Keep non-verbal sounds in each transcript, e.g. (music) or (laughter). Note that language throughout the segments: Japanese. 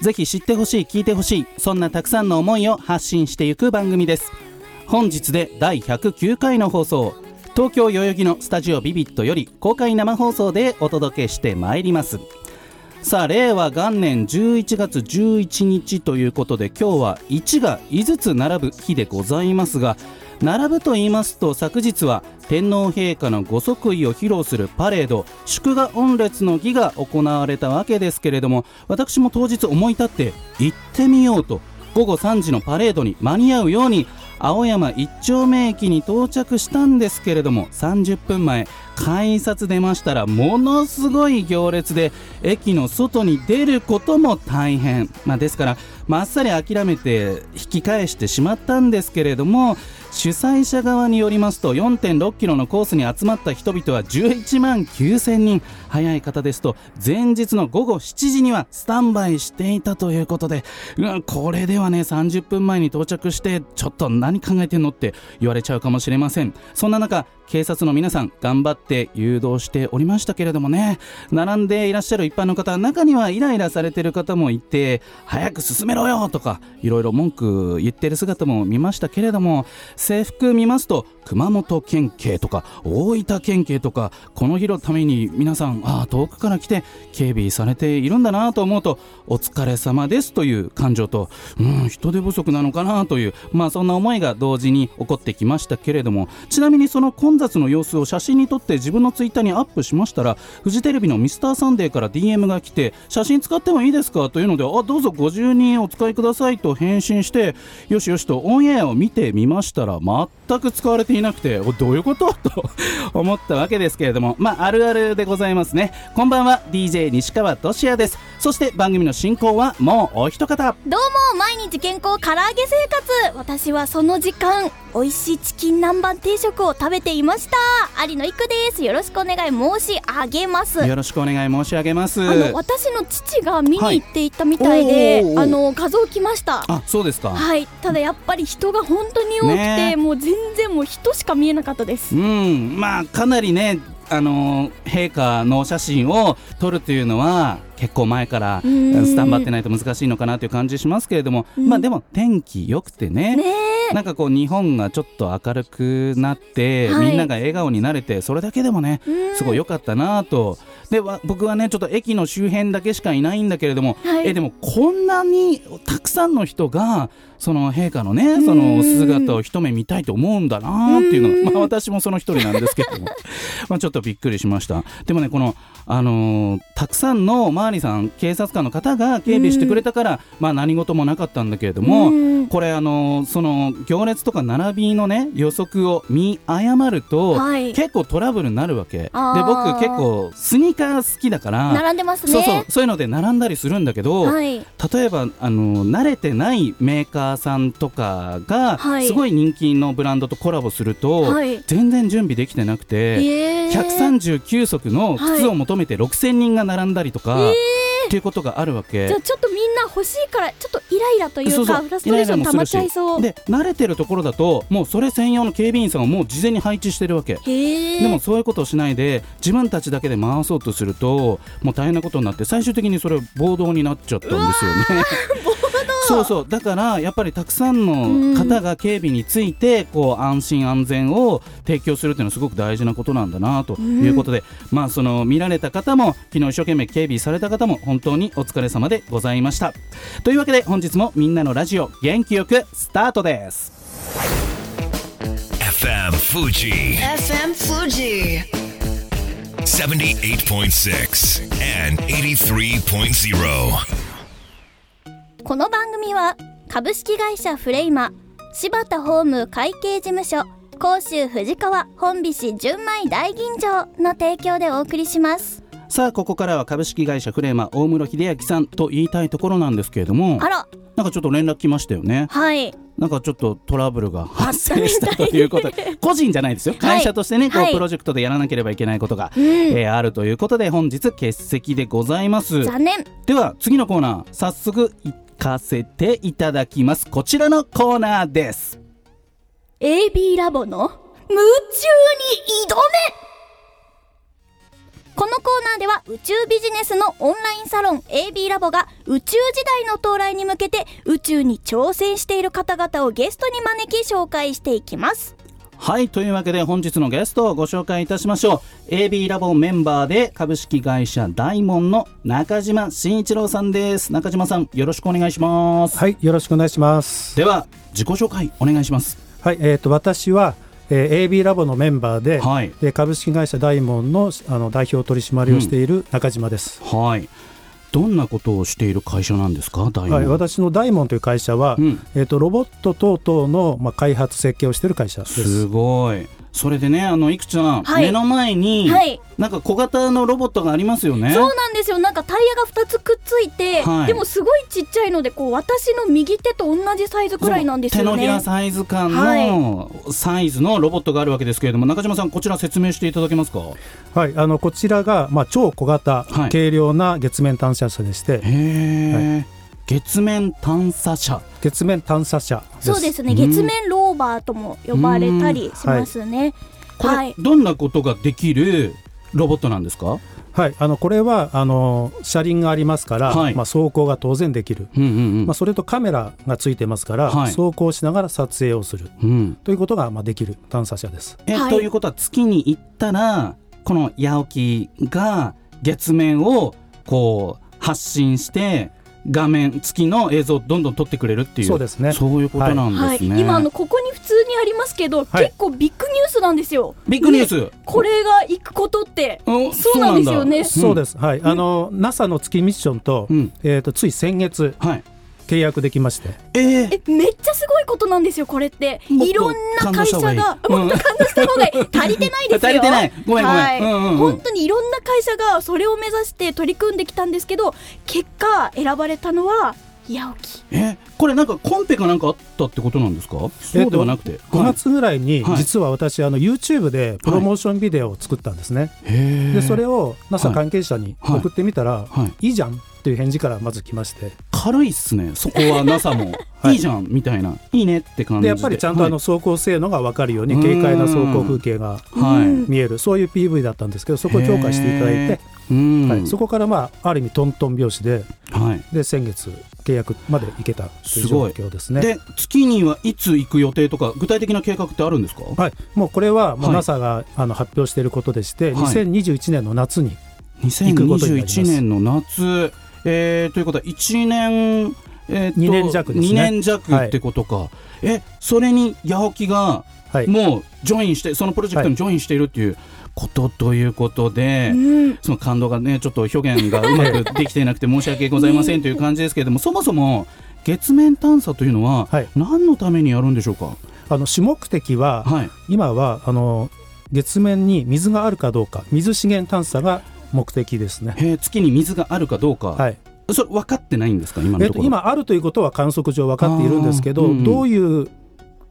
ぜひ知ってほしい聞いてほしいそんなたくさんの思いを発信していく番組です。本日で第109回の放送。東京代々木のスタジオビビットより公開生放送でお届けしてまいります。さあ令和元年11月11日ということで今日は1が5つ並ぶ日でございますが並ぶと言いますと昨日は天皇陛下のご即位を披露するパレード祝賀御列の儀が行われたわけですけれども私も当日思い立って行ってみようと午後3時のパレードに間に合うように青山一丁目駅に到着したんですけれども30分前改札出ましたらものすごい行列で駅の外に出ることも大変、まあ、ですからまっさり諦めて引き返してしまったんですけれども主催者側によりますと4.6キロのコースに集まった人々は11万9000人。早い方ですと前日の午後7時にはスタンバイしていたということで、うん、これではね30分前に到着してちょっと何考えてんのって言われちゃうかもしれません。そんな中警察の皆さん頑張ってって誘導しておりましたけれどもね。並んでいらっしゃる一般の方中にはイライラされてる方もいて早く進めろよとかいろいろ文句言ってる姿も見ましたけれども制服見ますと熊本県警とか大分県警とかこの日のために皆さんあ遠くから来て警備されているんだなと思うとお疲れ様ですという感情とうん人手不足なのかなというまあそんな思いが同時に起こってきましたけれどもちなみにその混雑の様子を写真に撮って自分のツイッターにアップしましたらフジテレビのミスターサンデーから DM が来て写真使ってもいいですか？というのであどうぞご住人お使いくださいと返信してよしよしとオンエアを見てみましたら全く使われていなくてどういうこと？と (laughs) 思ったわけですけれどもまああるあるでございますね。こんばんは。DJ 西川俊也です。そして番組の進行はもうお一方。どうも毎日健康唐揚げ生活。私はその時間美味しいチキン南蛮定食を食べていました。有野育です。よろしくお願い申し上げます。よろしくお願い申し上げます。あの私の父が見に行っていたみたいで、はい。あの画像来ました。あそうですか。はい。ただやっぱり人が本当に多くて、ね。もう全然もう人しか見えなかったです。うん。まあかなりねあの陛下のお写真を撮るというのは結構前からん。スタンバってないと難しいのかなという感じしますけれども、うん。まあでも天気良くてねねえ。なんかこう日本がちょっと明るくなって、はい。みんなが笑顔になれてそれだけでもねうん。すごい良かったなと。でわ僕はねちょっと駅の周辺だけしかいないんだけれども、はい。えでもこんなにたくさんの人がその陛下のねその姿を一目見たいと思うんだなっていうのが、まあ、私もその一人なんですけども。(laughs) まあちょっとびっくりしました。でもねこのあのーたくさんのおまわりさん警察官の方が警備してくれたから、まあ何事もなかったんだけれども、うん。これあのーその行列とか並びのね予測を見誤ると、はい。結構トラブルになるわけ。で僕結構スニーカー好きだから並んでますね。そうそうそういうので並んだりするんだけど、はい。例えばあの慣れてないメーカーさんとかが、はい。すごい人気のブランドとコラボすると、はい。全然準備できてなくて、えー。139足の靴を求めて6000人が並んだりとか、っていうことがあるわけ。じゃあ。ちょっとみんな欲しいからちょっとイライラというかフラストレーション溜まっちゃいそう。で慣れてるところだともうそれ専用の警備員さんをもう事前に配置してるわけ。でもそういうことをしないで自分たちだけで回そうとするともう大変なことになって最終的にそれ暴動になっちゃったんですよね。(laughs) そうそうだからやっぱりたくさんの方が警備についてこう安心安全を提供するっていうのはすごく大事なことなんだなということで、まあその見られた方も昨日一生懸命警備された方も本当にお疲れ様でございましたというわけで本日もみんなのラジオ元気よくスタートです FM Fuji FM Fuji. 78.6 and 83.0. この番組は株式会社フレイマ柴田ホーム会計事務所甲州藤川本菱純米大吟醸の提供でお送りします。さあここからは株式会社フレーマ大室秀明さんと言いたいところなんですけれどもあら。なんかちょっと連絡来ましたよね。はい。なんかちょっとトラブルが発生したということで (laughs) 個人じゃないですよ。会社としてね、こはい。うプロジェクトでやらなければいけないことが、うん。えーあるということで本日欠席でございます。残念。では次のコーナー早速行かせていただきます。こちらのコーナーです。AB ラボの夢中に挑め。このコーナーでは宇宙ビジネスのオンラインサロン AB ラボが宇宙時代の到来に向けて宇宙に挑戦している方々をゲストに招き紹介していきます。はいというわけで本日のゲストをご紹介いたしましょう。AB ラボメンバーで株式会社大門の中島慎一郎さんです。中島さんよろしくお願いします、はい、よろしくお願いします。では自己紹介お願いします。はい、えっ、と私は、えー AB ラボのメンバーで、はい。で株式会社ダイモンのあの代表取締りをしている中島です。はいどんなことをしている会社なんですか？大門。はい、私のダイモンという会社は、うん。えっ、とロボット等々のまあ開発設計をしている会社です。すごいそれでねあのいくちゃん、はい。目の前に、はい。なんか小型のロボットがありますよね。そうなんですよ。なんかタイヤが2つくっついて、はい。でもすごいちっちゃいのでこう私の右手と同じサイズくらいなんですよ手のひらねサイズ感のサイズのロボットがあるわけですけれども、中島さんこちら説明していただけますか？はい、あのこちらがまあ超小型、はい。軽量な月面探査車でして、へえ、月面探査車。月面探査車です。そうですね。うん。月面ローバーとも呼ばれたりしますね、これ、はい。どんなことができるロボットなんですか？はい、あのこれはあの車輪がありますから、はい。まあ走行が当然できる。うんうんうん、まあ、それとカメラがついてますから、はい。走行しながら撮影をする。うん。ということがまあできる探査車です。えはい。ということは月に行ったらこの八起が月面をこう発信して画面月の映像をどんどん撮ってくれるっていう。そうですね。そういうことなんはい。ですね、今あのここに普通にありますけど、はい。結構ビッグニュースなんですよ。ビッグニュース、ね。これが行くことって。うんそうなんですよね。だ。そうです、はい、あの NASA の月ミッションと,、うん。えー、とつい先月はい契約できまして、えー。えめっちゃすごいことなんですよこれって。いろんな会社がもっと感動した方がいい。足りてないですよ。足りてない。ごめんごめん。はい。うんうんうん。本当にいろんな会社がそれを目指して取り組んできたんですけど結果選ばれたのは八起えこれなんかコンペかなんかあったってことなんですか？そうではなくて、5月ぐらいに、はい。実は私あの YouTube でプロモーションビデオを作ったんですね、へでそれをを NASA 関係者にはい。送ってみたら、はい。い、いじゃんっていう返事からまず来まして。軽いっすね。そこは NASA も、(laughs) はい。い、いじゃんみたいな。いいねって感じで。でやっぱりちゃんとあの走行性能が分かるように、軽快な走行風景が見える。そういう PV だったんですけどそこを評価していただいて、うん。はい、そこからまあある意味トントン拍子ではい。で先月契約まで行けたという状すごい。況ですね。で月にはいつ行く予定とか具体的な計画ってあるんですか？はい、もうこれはもうはい。NASA があの発表していることでして、はい。2021年の夏に行くことになります。2021年の夏、えー、ということは1年、えーと二年弱ですね。2年弱ってことか、えそれに八起がはい、もうジョインしてそのプロジェクトにジョインしているっていうことということで、うん。その感動がねちょっと表現がうまくできていなくて申し訳ございませんという感じですけれどもそもそも月面探査というのははい。何のためにやるんでしょうか、あの主目的は、はい、今はあの月面に水があるかどうか水資源探査が目的ですね。月に水があるかどうか、はい。それ分かってないんですか今のえっと今あるということは観測上分かっているんですけど、うん。うんどういう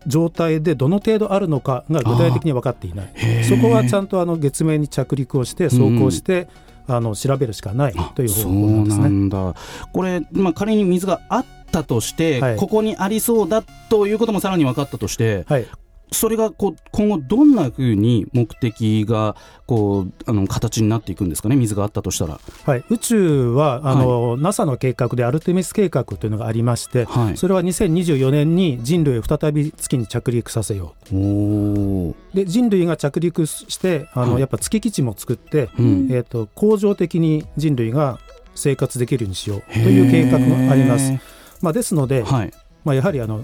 状態でどの程度あるのかが具体的に分かっていない。そこはちゃんとあの月面に着陸をして走行して、あの調べるしかないという方法なんですそうなね。んだ。これ、まあ、仮に水があったとして、はい。ここにありそうだということもさらに分かったとしてはい、それがこう今後どんなふうに目的がこうあの形になっていくんですかね？水があったとしたら。はい、宇宙はあの、NASA の計画でアルテミス計画というのがありまして、はい、それは2024年に人類を再び月に着陸させよう。で人類が着陸してあの、はい。やっぱ月基地も作って、うん。えー、と恒常的に人類が生活できるようにしようという計画があります。へ。まあ、ですので、ーはい。まあ、やはりあの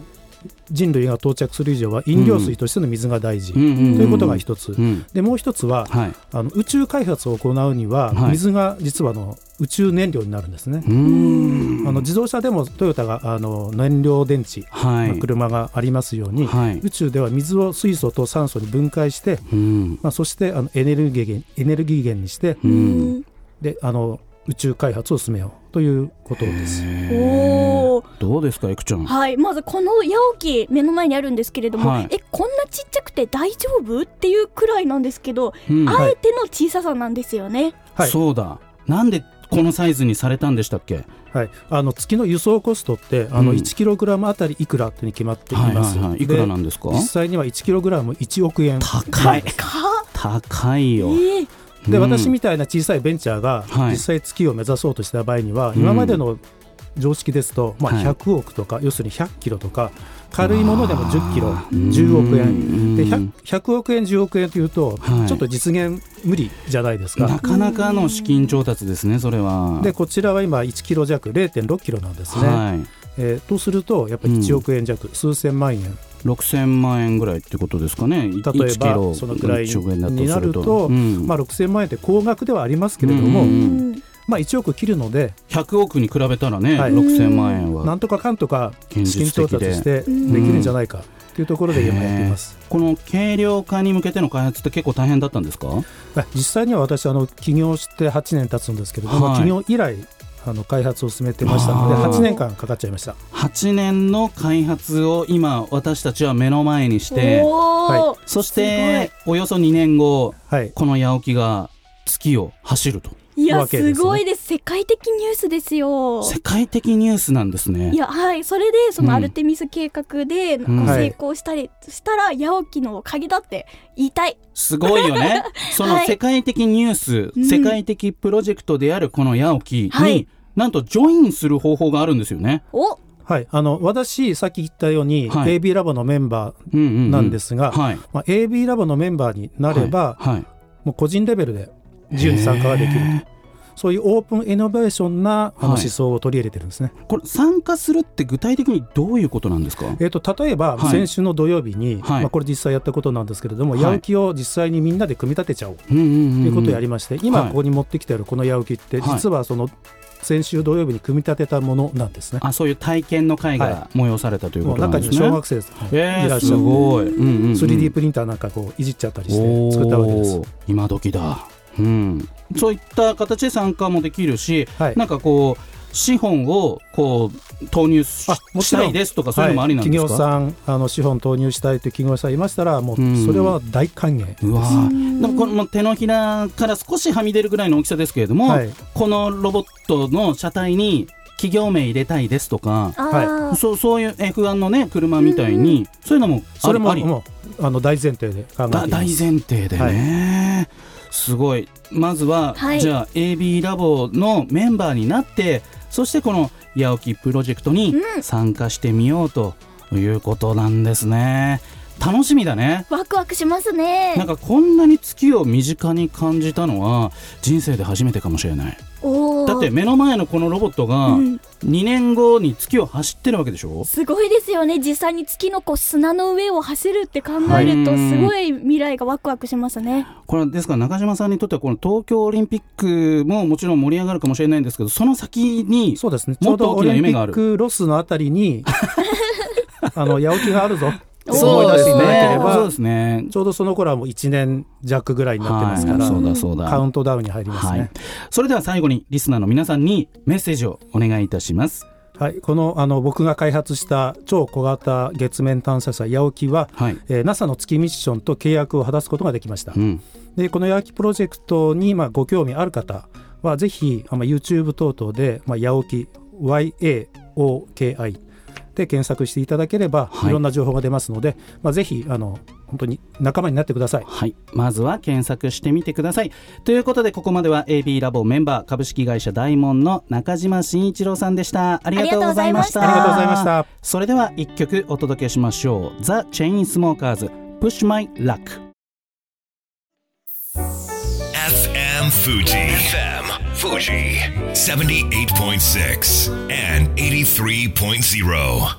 人類が到着する以上は飲料水としての水が大事、ということが一つ、うん。でもう一つははい、あの宇宙開発を行うには、はい。水が実はあの宇宙燃料になるんですね。あの自動車でもトヨタがあの燃料電池はい。の車がありますように、はい。宇宙では水を水素と酸素に分解して、うん。まあ、そしてあのエネルギー源エネルギー源にして、であの宇宙開発を進めようということです。おー。どうですかいくちゃん？はい。まずこの八起目の前にあるんですけれども、はい。えこんなちっちゃくて大丈夫っていうくらいなんですけど、うん。あえての小ささなんですよね、はい。そうだ。なんでこのサイズにされたんでしたっけ？はい、あの月の輸送コストってあのうん 1kg あたりいくらって決まっていはいます。はいはいい。くらなんですか？実際には 1kg1 億円。高い。か高いよ、えーで、うん。私みたいな小さいベンチャーがはい。実際月を目指そうとした場合には、うん。今までの常識ですと、まあ、はい。100億とか、要するに100キロとか軽いものでも10キロうん。10億う円ん。で 100, 100億円10億円というと、はい。ちょっと実現無理じゃないですか。なかなかの資金調達ですねそれは。でこちらは今1キロ弱0.6キロなんですね、はい。えーとするとやっぱり1億円弱、数千万円6000万円ぐらいってことですかね。例例えばそのくらいになると、うん。まあ、6000万円って高額ではありますけれども、ううん。んまあ、1億切るので100億に比べたらね、はい。6000万円はなんとかかんとか現資金調達してで。きるんじゃないかというところで今やっています。この軽量化に向けての開発って結構大変だったんですか？あ実際には私あの起業して8年経つんですけれども、はい。起業以来あの開発を進めてましたのであー。8年間かかっちゃいました。8年の開発を今私たちは目の前にしてそしておよそ2年後はい。この八起が月を走るといやすね。すごいです。世界的ニュースですよ。世界的ニュースなんですね。いやはい。それでそのうん。アルテミス計画で成功したりしたら八起の鍵だって言いたい。すごいよね。(laughs) そのはい。世界的ニュース、うん。世界的プロジェクトであるこの八起に、はい。なんとジョインする方法があるんですよね。お！はい、あの私さっき言ったように、はい。AB ラボのメンバー、うんうんうん。なんですが AB ラボのメンバーになれば、はい。はい。もう個人レベルで自由に参加ができるそういうオープンイノベーションなあのはい。思想を取り入れてるんですね。これ参加するって具体的にどういうことなんですか？えー、と例えば、はい。先週の土曜日に、はい。まあ、これ実際やったことなんですけれども、はい。八起を実際にみんなで組み立てちゃおう。ということをやりまして、今はい。ここに持ってきてあるこの八起ってはい。実はその先週土曜日に組み立てたものなんですね。あそういう体験の会はが催されたということなんですね。中には小学生です。ねえー、すいらっしゃる。ごい、うんうんうん 3D プリンターなんかこういじっちゃったりして作ったわけです。今時だ、うん、そういった形で参加もできるし、はい。なんかこう資本をこう投入したいですとかそういうのもありなんですか、はい、企業さんあの資本投入したいという企業さんいましたらもうそれは大歓迎です。うわー。でもこの手のひらから少しはみ出るぐらいの大きさですけれども、はい。このロボットの車体に企業名入れたいですとかあーそうそういう F1 のね車みたいに、そういうのもあそれもあり？あの大前提で考えて大。前提でね、すごい。まずは、はい。じゃあ AB ラボのメンバーになってそしてこの八起プロジェクトにうん。参加してみようということなんですね。楽しみだね。ワクワクしますね。なんかこんなに月を身近に感じたのは人生で初めてかもしれない。おーだって目の前のこのロボットがうん。2年後に月を走ってるわけでしょ？すごいですよね。実際に月のこう砂の上を走るって考えるとはい。すごい未来がワクワクしますね。これですから中島さんにとってはこの東京オリンピックももちろん盛り上がるかもしれないんですけどその先にそうですね。ちょうもっと大きどオリンピな夢があるックロスのあたりに (laughs) あの八起があるぞ。そう思い出していただけれそうばですね。ちょうどその頃はもう1年弱ぐらいになってますから、はい。そうだそうだ。カウントダウンに入りますはい。ね。、それでは最後にリスナーの皆さんにメッセージをお願いいたします。はい、このあの僕が開発した超小型月面探査車八起は、はい、えー NASA の月ミッションと契約を果たすことができました。うん、でこの八起プロジェクトにまあご興味ある方はぜひあまあ YouTube 等々でまあ八起 YAOKI で検索していただければ、はい。い、ろんな情報が出ますので、まあ、ぜひあの本当に仲間になってください。はい、まずは検索してみてください。ということでここまでは AB ラボメンバー株式会社大門の中島真一郎さんでした。ありがとうございました。ありがとうございました。それでは一曲お届けしましょう。The Chainsmokers Push My Luck. FM Fuji. FM Fuji. 78.6 and 83.0.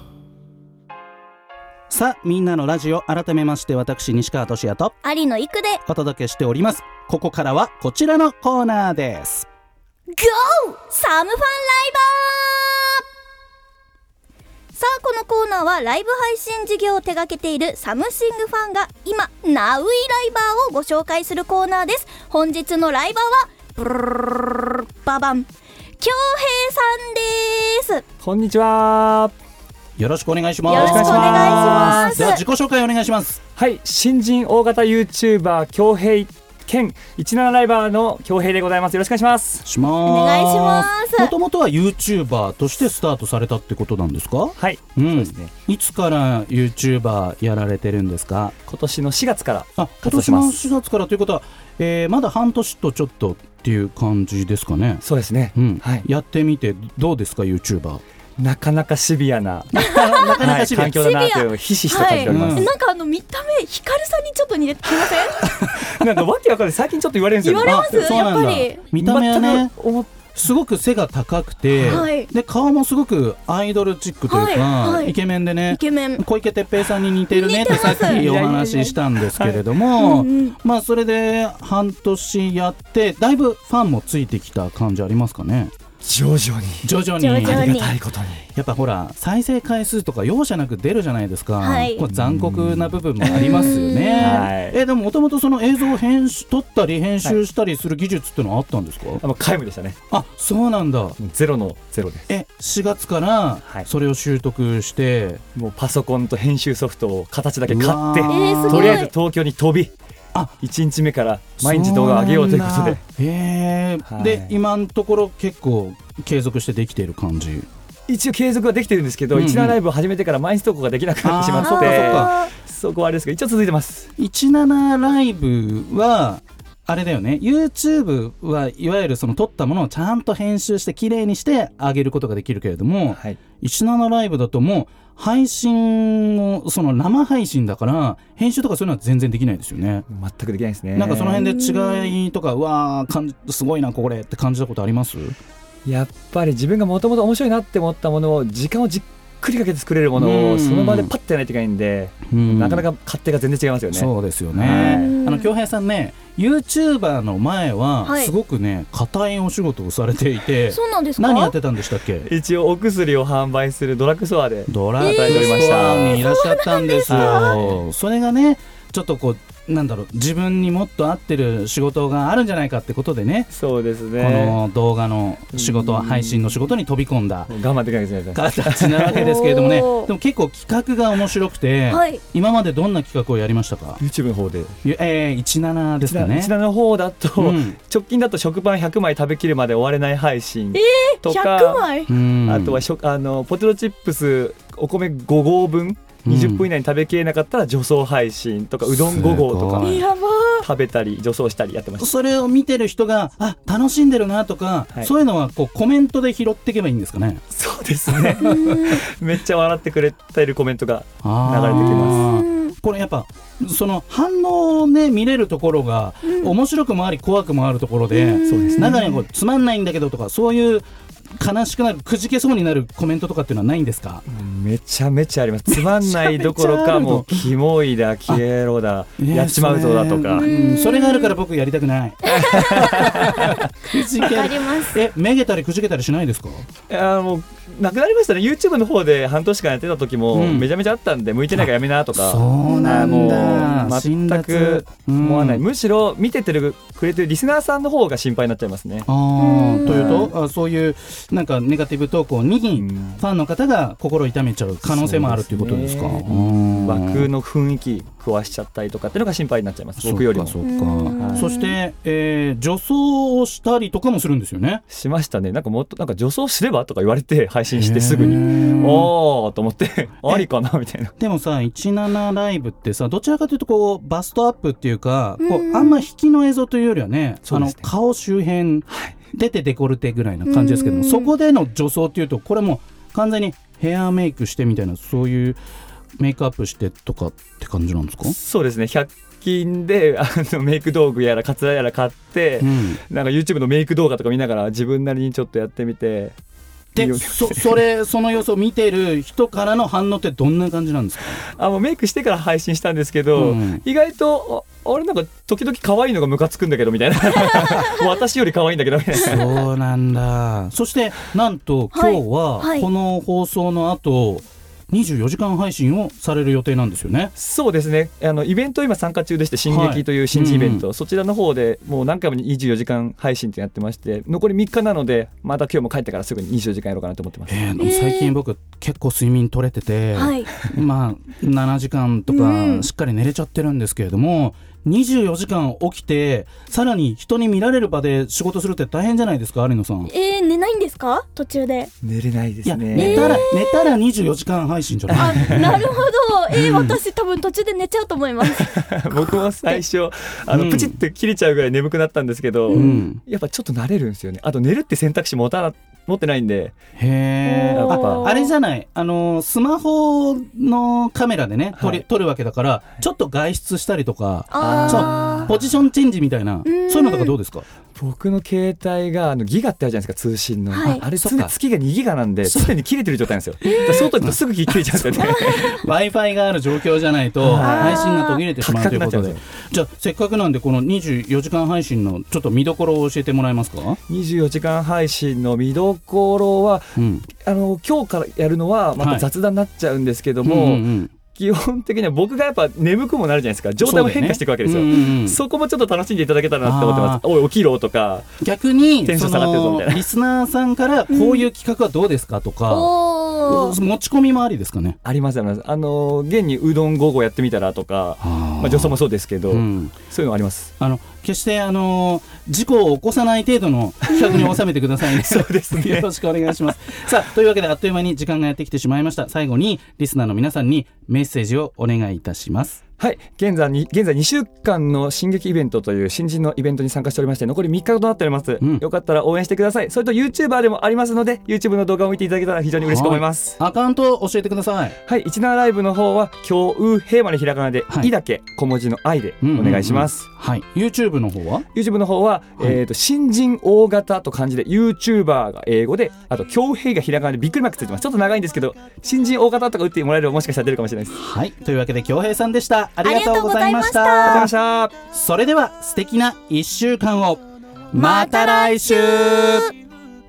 さあみんなのラジオ改めまして私西川俊也と有野育でお届けしておりますここからはこちらのコーナーです GO! サムファンライバーさあこのコーナーはライブ配信事業を手掛けているサムシングファンが今ナウイライバーをご紹介するコーナーです本日のライバーはババン京平さんですこんにちは。よろしくお願いしますよろしくお願いしますでは自己紹介お願いしますはい、新人大型 YouTuber 京平兼17ライバーの京平でございます。よろしくお願いします。しますお願いしますもともとは YouTuber としてスタートされたってことなんですかはい、うんそうですね。いつから YouTuber やられてるんですか今年の4月からあ今年の。4月からということは、えーまだ半年とちょっとっていう感じですかね。そうですね。うん、はい。やってみてどうですか YouTuber なかなかシビアな、(laughs) なかなはい、かシビア。環境だなというひしひしと感じております。はい。なんかあの見た目ヒカルさんにちょっと似てきません？(laughs) なんかわけわかんない。最近ちょっと言われるんですよ、ね。言われます？やっぱり。見た目はね思っすごく背が高くて、はい。で顔もすごくアイドルチックというか、はいはい。イケメンでねイケメン。小池徹平さんに似てるねってさっきお話ししたんですけれどうもんうん。まあそれで半年やってだいぶファンもついてきた感じありますかね？徐々に。徐々に。徐々に。ありがたいことに。やっぱほら再生回数とか容赦なく出るじゃないですか、はい。残酷な部分もありますよね、はい。えでももともとその映像を編集撮ったり編集したりする技術っていうのはあったんですか、あもう皆無でしたね。あそうなんだ。ゼロのゼロです。え4月からはい。それを習得して、もうパソコンと編集ソフトを形だけ買ってとりあえず東京に飛びあ1日目から毎日動画を上げようということで。へえ、はい。で今のところ結構継続してできている感じ。一応継続はできてるんですけど、うんうん。一覧ライブを始めてから毎日投稿ができなくなってしまってかそこはあれですけど一応続いてます。17ライブはあれだよね。YouTube はいわゆるその撮ったものをちゃんと編集して綺麗にして上げることができるけれども、はい。17ライブだともう配信をその生配信だから編集とかそういうのは全然できないですよね。全くできないですね。なんかその辺で違いとかうわー感じすごいなこれって感じたことあります？やっぱり自分がもともと面白いなって思ったものを時間をじっくりかけて作れるものうん。をその場でパッてやらないといけないんで、なかなか勝手が全然違いますよね。そうですよはい。ね。あの京平さんね YouTuber の前ははい。すごくね硬いお仕事をされていて、(laughs) そうなんですか？何やってたんでしたっけ？一応お薬を販売するドラッグストアでドラッグストアた、にいらっしゃったんです。はよ。それがねちょっとこうなんだろう自分にもっと合ってる仕事があるんじゃないかってことでね。そうですこねの動画の仕事うん配信の仕事に飛び込んだもう我慢できないですね。形なわけですけれどもね。でも結構企画が面白くて、はい。今までどんな企画をやりましたか？YouTube の方で。えー、17ですかね。一。覧の方だと、うん。直近だと食パン100枚食べきるまで終われない配信と100か、枚うんあとはしょあのポテトチップスお米5合分20分以内に食べきれなかったら女装配信とかうどん5合とか食べたり女装したりやってましたそれを見てる人があ楽しんでるなとか、はい。そういうのはこうコメントで拾っていけばいいんですかね？そうですね。めっちゃ笑ってくれてるコメントが流れてきまこれやっぱその反応をね見れるところが、面白くもあり怖くもあるところで、そうですね中にはこうつまんないんだけどとかそういう悲しくなるくじけそうになるコメントとかっていうのはないんですか？めちゃめちゃあります。つまんないどころかもう (laughs) キモいだ消えろだねやっちまうぞだとか。それ,、があるから僕やりたくない。(laughs) くじけえめげたりくじけたりしないですか？いやもうなくなりましたね。YouTube の方で半年間やってた時もうん。めちゃめちゃあったんで向いてないからやめなとか。そうなんだ。全く思わない、むしろ見ててるくれてるリスナーさんの方が心配になっちゃいますね。あーというと？あそういうなんかネガティブ投稿にうんファンの方が心痛めちゃう可能性もあるということですか？枠の雰囲気壊しちゃったりとかっていうのが心配になっちゃいます。僕よりも。そうか。そううんか。そして、えー女装をしたりとかもするんですよね？しましたね。なんかもっとなんか女装すればとか言われて配信してすぐへにー。おーと思って。ありかなみたいな。でもさ17ライブってさどちらかというとこうバストアップっていうかこうあんま引きの映像というよりはねあの顔周辺出てデコルテぐらいな感じですけどもうん。そこでの女装っていうとこれもう完全にヘアメイクしてみたいなそういうメイクアップしてとかって感じなんですか？そうですね。100均であのメイク道具やらカツラやら買って、うん。なんか YouTube のメイク動画とか見ながら自分なりにちょっとやってみてでそそれその様子を見てる人からの反応ってどんな感じなんですか？あもうメイクしてから配信したんですけど、うん。意外とああれなんか時々可愛いのがムカつくんだけどみたいな。(laughs) 私より可愛いんだけどみたいな。そうなんだ。そしてなんと今日ははい。この放送の後24時間配信をされる予定なんですよね。そうですね。あのイベント今参加中でして「進撃」という新人イベント、そちらの方でもう何回も24時間配信ってやってまして残り3日なのでまた今日も帰ってからすぐに24時間やろうかなと思ってます。えー最近僕結構睡眠取れてて、はい。まあ7時間とうん。かしっかり寝れちゃってるんですけれども、24時間起きてさらに人に見られる場で仕事するって大変じゃないですか有野さん。えー、寝ないんですか？途中で。寝れないでいやすね。寝たら、寝たら24時間配信じゃない？あなるほど。えー、私多分途中で寝ちゃうと思います。(laughs) 僕も最初あの、うん。プチって切れちゃうぐらい眠くなったんですけど、うん。やっぱちょっと慣れるんですよね。あと寝るって選択肢持たな持ってないんで。へえ。やっぱ。あれじゃない、あのスマホのカメラでね、撮り、はい。撮るわけだから、ちょっと外出したりとか、あポジションチェンジみたいな、ん。そういうのとかどうですか？僕の携帯があのギガってあるじゃないですか通信の、はい。ああれ常に月が2ギガなんで常に切れてる状態なんですよ。外行くとすぐ切れちゃうんですよね。Wi-Fi がある状況じゃないと、はい。配信が途切れてしまうということで。じゃあ、せっかくなんで、この24時間配信のちょっと見どころを教えてもらえますか？24時間配信の見どころはうん。あの今日からやるのはまはい。た雑談になっちゃうんですけども、うんうんうん基本的には僕がやっぱ眠くもなるじゃないですか状態も変化していくわけですよ。そねうんうんうんそこもちょっと楽しんでいただけたらなって思ってますあ。おい起きろとか逆にテンショそン下がってるぞみのたいなリスナーさんからこういう企画はどうですかとか、おー持ち込みもありですかね？ありますあります。あの現にうどん午後やってみたらとか、まあ女装もそうですけど、うんそういうのあります。あの決してあの事故を起こさない程度の企画に収めてくださいね。(laughs) そうですねよろしくお願いします。さあというわけであっという間に時間がやってきてしまいました。最後にリスナーの皆さんにメッセージをお願いいたします。はい。現在に現在2週間の進撃イベントという新人のイベントに参加しておりまして残り3日となっております、うん。よかったら応援してください。それと YouTuber でもありますので YouTube の動画を見ていただけたら非常に嬉しく思います。アカウントを教えてください。はい。17ライブの方は今日平和のひらがなではい「い」だけ小文字の「愛」でお願いします、はい。YouTube の方は？YouTube の方は、はいえー、と新人大型と漢字で YouTuber が英語であと強兵がひらがなでびっくりマークついてますちょっと長いんですけど新人大型とか打ってもらえればもしかしたら出るかもしれないですはい。というわけで京平さんでした。ありがとうございまし。ありがとうございましたありがとうございましたたそれでは素敵な1週間を。また来週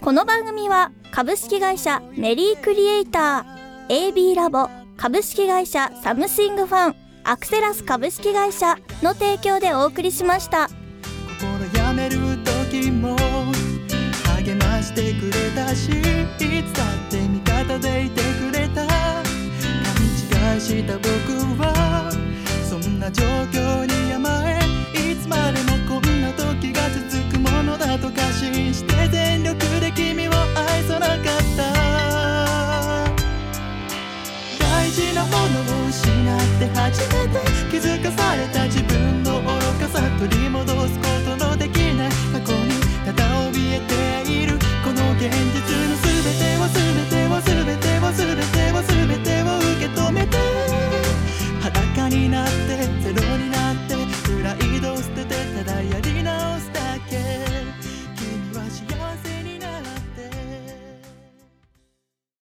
この番組は株式会社メリークリエイター AB ラボ株式会社サムシングファンアクセラス株式会社の提供でお送りしました。心やめる時も励ましてくれたしいつだって味方でいてくれた。初めて気づかされた自分